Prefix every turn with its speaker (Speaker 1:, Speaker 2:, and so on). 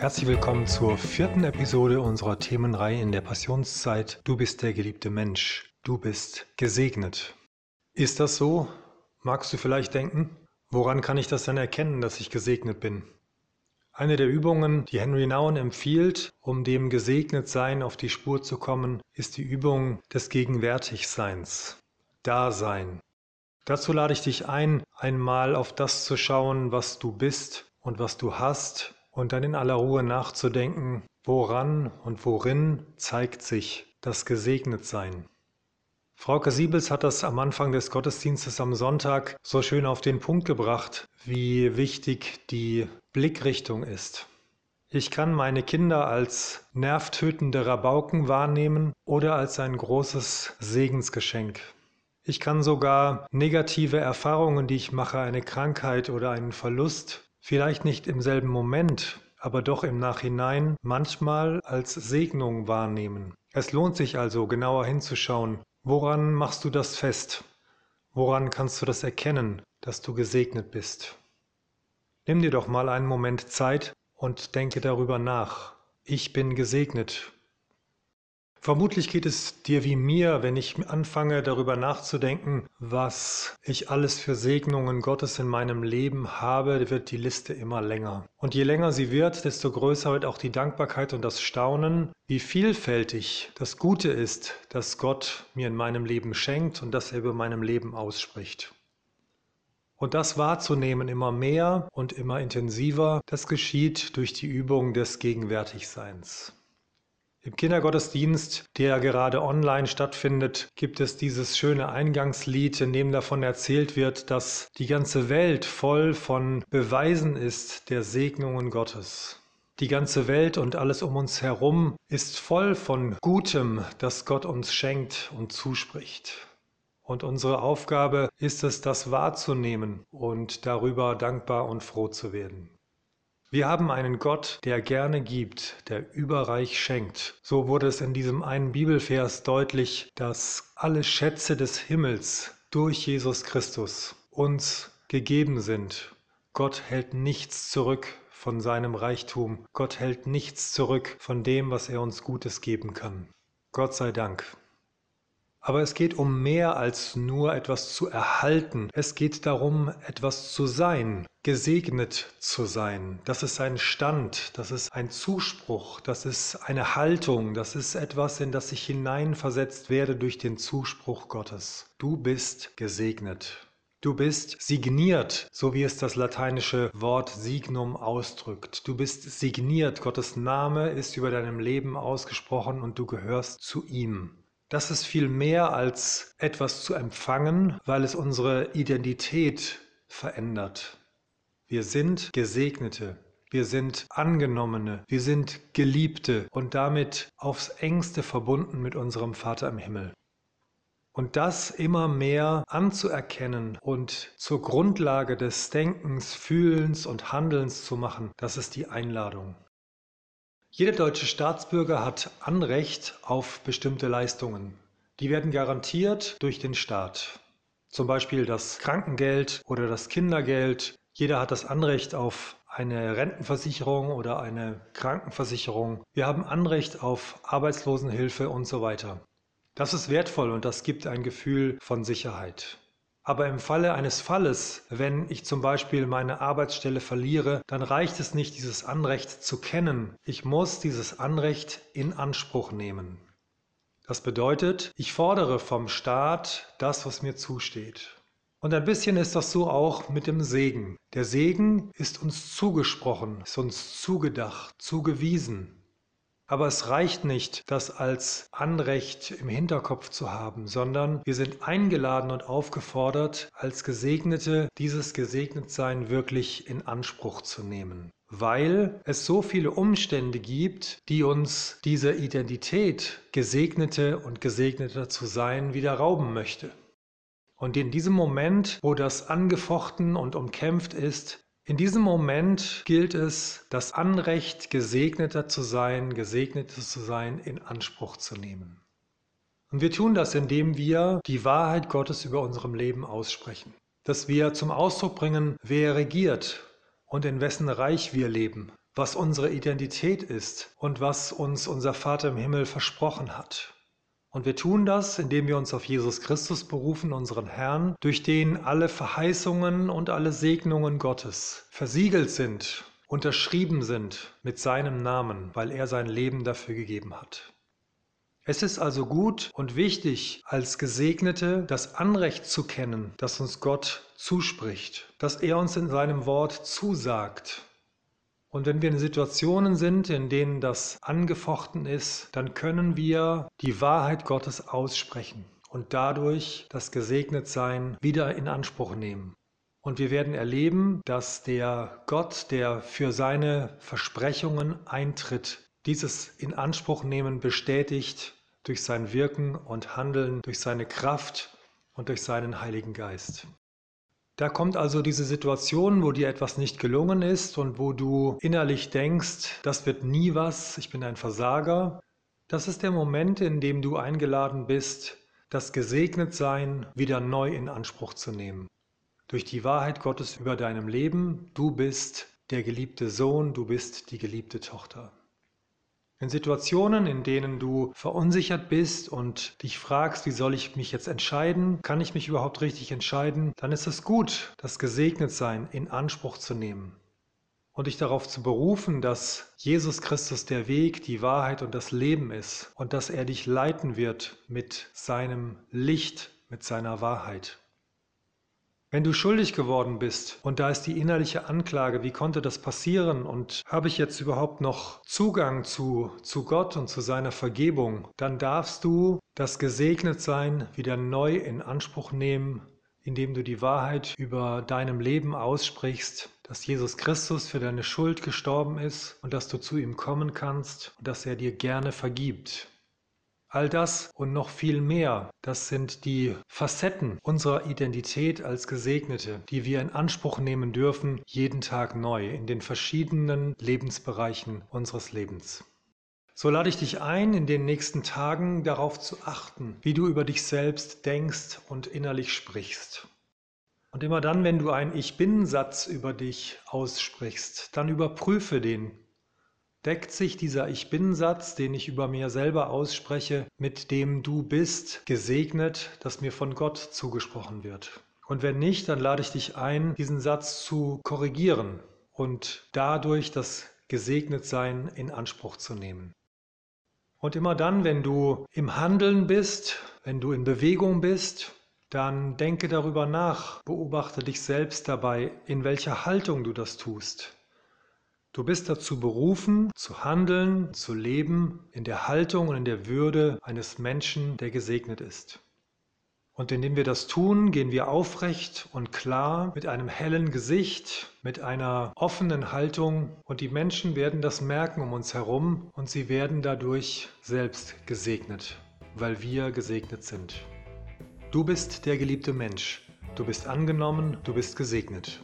Speaker 1: Herzlich willkommen zur vierten Episode unserer Themenreihe in der Passionszeit. Du bist der geliebte Mensch. Du bist gesegnet. Ist das so? Magst du vielleicht denken? Woran kann ich das denn erkennen, dass ich gesegnet bin? Eine der Übungen, die Henry Nouwen empfiehlt, um dem Gesegnetsein auf die Spur zu kommen, ist die Übung des Gegenwärtigseins. Dasein. Dazu lade ich dich ein, einmal auf das zu schauen, was du bist und was du hast und dann in aller Ruhe nachzudenken, woran und worin zeigt sich das Gesegnetsein. Frauke Siebels hat das am Anfang des Gottesdienstes am Sonntag so schön auf den Punkt gebracht, wie wichtig die Blickrichtung ist. Ich kann meine Kinder als nervtötende Rabauken wahrnehmen oder als ein großes Segensgeschenk. Ich kann sogar negative Erfahrungen, die ich mache, eine Krankheit oder einen Verlust, vielleicht nicht im selben Moment, aber doch im Nachhinein manchmal als Segnung wahrnehmen. Es lohnt sich also genauer hinzuschauen, woran machst du das fest? Woran kannst du das erkennen, dass du gesegnet bist? Nimm dir doch mal einen Moment Zeit und denke darüber nach. Ich bin gesegnet Vermutlich geht es dir wie mir, wenn ich anfange darüber nachzudenken, was ich alles für Segnungen Gottes in meinem Leben habe, wird die Liste immer länger. Und je länger sie wird, desto größer wird auch die Dankbarkeit und das Staunen, wie vielfältig das Gute ist, das Gott mir in meinem Leben schenkt und das er über meinem Leben ausspricht. Und das wahrzunehmen immer mehr und immer intensiver, das geschieht durch die Übung des Gegenwärtigseins. Im Kindergottesdienst, der gerade online stattfindet, gibt es dieses schöne Eingangslied, in dem davon erzählt wird, dass die ganze Welt voll von Beweisen ist der Segnungen Gottes. Die ganze Welt und alles um uns herum ist voll von Gutem, das Gott uns schenkt und zuspricht. Und unsere Aufgabe ist es, das wahrzunehmen und darüber dankbar und froh zu werden. Wir haben einen Gott, der gerne gibt, der überreich schenkt. So wurde es in diesem einen Bibelvers deutlich, dass alle Schätze des Himmels durch Jesus Christus uns gegeben sind. Gott hält nichts zurück von seinem Reichtum. Gott hält nichts zurück von dem, was er uns Gutes geben kann. Gott sei Dank. Aber es geht um mehr als nur etwas zu erhalten. Es geht darum, etwas zu sein, gesegnet zu sein. Das ist ein Stand, das ist ein Zuspruch, das ist eine Haltung, das ist etwas, in das ich hineinversetzt werde durch den Zuspruch Gottes. Du bist gesegnet. Du bist signiert, so wie es das lateinische Wort signum ausdrückt. Du bist signiert, Gottes Name ist über deinem Leben ausgesprochen und du gehörst zu ihm. Das ist viel mehr als etwas zu empfangen, weil es unsere Identität verändert. Wir sind Gesegnete, wir sind Angenommene, wir sind Geliebte und damit aufs engste verbunden mit unserem Vater im Himmel. Und das immer mehr anzuerkennen und zur Grundlage des Denkens, Fühlens und Handelns zu machen, das ist die Einladung. Jeder deutsche Staatsbürger hat Anrecht auf bestimmte Leistungen. Die werden garantiert durch den Staat. Zum Beispiel das Krankengeld oder das Kindergeld. Jeder hat das Anrecht auf eine Rentenversicherung oder eine Krankenversicherung. Wir haben Anrecht auf Arbeitslosenhilfe und so weiter. Das ist wertvoll und das gibt ein Gefühl von Sicherheit. Aber im Falle eines Falles, wenn ich zum Beispiel meine Arbeitsstelle verliere, dann reicht es nicht, dieses Anrecht zu kennen. Ich muss dieses Anrecht in Anspruch nehmen. Das bedeutet, ich fordere vom Staat das, was mir zusteht. Und ein bisschen ist das so auch mit dem Segen. Der Segen ist uns zugesprochen, ist uns zugedacht, zugewiesen. Aber es reicht nicht, das als Anrecht im Hinterkopf zu haben, sondern wir sind eingeladen und aufgefordert, als Gesegnete dieses Gesegnetsein wirklich in Anspruch zu nehmen. Weil es so viele Umstände gibt, die uns diese Identität, Gesegnete und Gesegneter zu sein, wieder rauben möchte. Und in diesem Moment, wo das angefochten und umkämpft ist, in diesem Moment gilt es, das Anrecht, gesegneter zu sein, gesegneter zu sein, in Anspruch zu nehmen. Und wir tun das, indem wir die Wahrheit Gottes über unserem Leben aussprechen. Dass wir zum Ausdruck bringen, wer regiert und in wessen Reich wir leben. was unsere Identität ist und was uns unser Vater im Himmel versprochen hat. Und wir tun das, indem wir uns auf Jesus Christus berufen, unseren Herrn, durch den alle Verheißungen und alle Segnungen Gottes versiegelt sind, unterschrieben sind mit seinem Namen, weil er sein Leben dafür gegeben hat. Es ist also gut und wichtig, als Gesegnete das Anrecht zu kennen, das uns Gott zuspricht, das er uns in seinem Wort zusagt, und wenn wir in Situationen sind, in denen das angefochten ist, dann können wir die Wahrheit Gottes aussprechen und dadurch das Gesegnetsein wieder in Anspruch nehmen. Und wir werden erleben, dass der Gott, der für seine Versprechungen eintritt, dieses in Anspruch nehmen bestätigt durch sein Wirken und Handeln, durch seine Kraft und durch seinen Heiligen Geist. Da kommt also diese Situation, wo dir etwas nicht gelungen ist und wo du innerlich denkst, das wird nie was, ich bin ein Versager. Das ist der Moment, in dem du eingeladen bist, das Gesegnetsein wieder neu in Anspruch zu nehmen. Durch die Wahrheit Gottes über deinem Leben, du bist der geliebte Sohn, du bist die geliebte Tochter. In Situationen, in denen du verunsichert bist und dich fragst, wie soll ich mich jetzt entscheiden, kann ich mich überhaupt richtig entscheiden, dann ist es gut, das Gesegnetsein in Anspruch zu nehmen und dich darauf zu berufen, dass Jesus Christus der Weg, die Wahrheit und das Leben ist und dass er dich leiten wird mit seinem Licht, mit seiner Wahrheit. Wenn du schuldig geworden bist und da ist die innerliche Anklage, wie konnte das passieren und habe ich jetzt überhaupt noch Zugang zu, zu Gott und zu seiner Vergebung, dann darfst du das Gesegnetsein wieder neu in Anspruch nehmen, indem du die Wahrheit über deinem Leben aussprichst, dass Jesus Christus für deine Schuld gestorben ist und dass du zu ihm kommen kannst und dass er dir gerne vergibt. All das und noch viel mehr, das sind die Facetten unserer Identität als Gesegnete, die wir in Anspruch nehmen dürfen, jeden Tag neu in den verschiedenen Lebensbereichen unseres Lebens. So lade ich dich ein, in den nächsten Tagen darauf zu achten, wie du über dich selbst denkst und innerlich sprichst. Und immer dann, wenn du einen Ich bin-Satz über dich aussprichst, dann überprüfe den Deckt sich dieser Ich bin-Satz, den ich über mir selber ausspreche, mit dem Du bist gesegnet, das mir von Gott zugesprochen wird? Und wenn nicht, dann lade ich dich ein, diesen Satz zu korrigieren und dadurch das Gesegnetsein in Anspruch zu nehmen. Und immer dann, wenn du im Handeln bist, wenn du in Bewegung bist, dann denke darüber nach, beobachte dich selbst dabei, in welcher Haltung du das tust. Du bist dazu berufen, zu handeln, zu leben in der Haltung und in der Würde eines Menschen, der gesegnet ist. Und indem wir das tun, gehen wir aufrecht und klar mit einem hellen Gesicht, mit einer offenen Haltung und die Menschen werden das merken um uns herum und sie werden dadurch selbst gesegnet, weil wir gesegnet sind. Du bist der geliebte Mensch. Du bist angenommen, du bist gesegnet.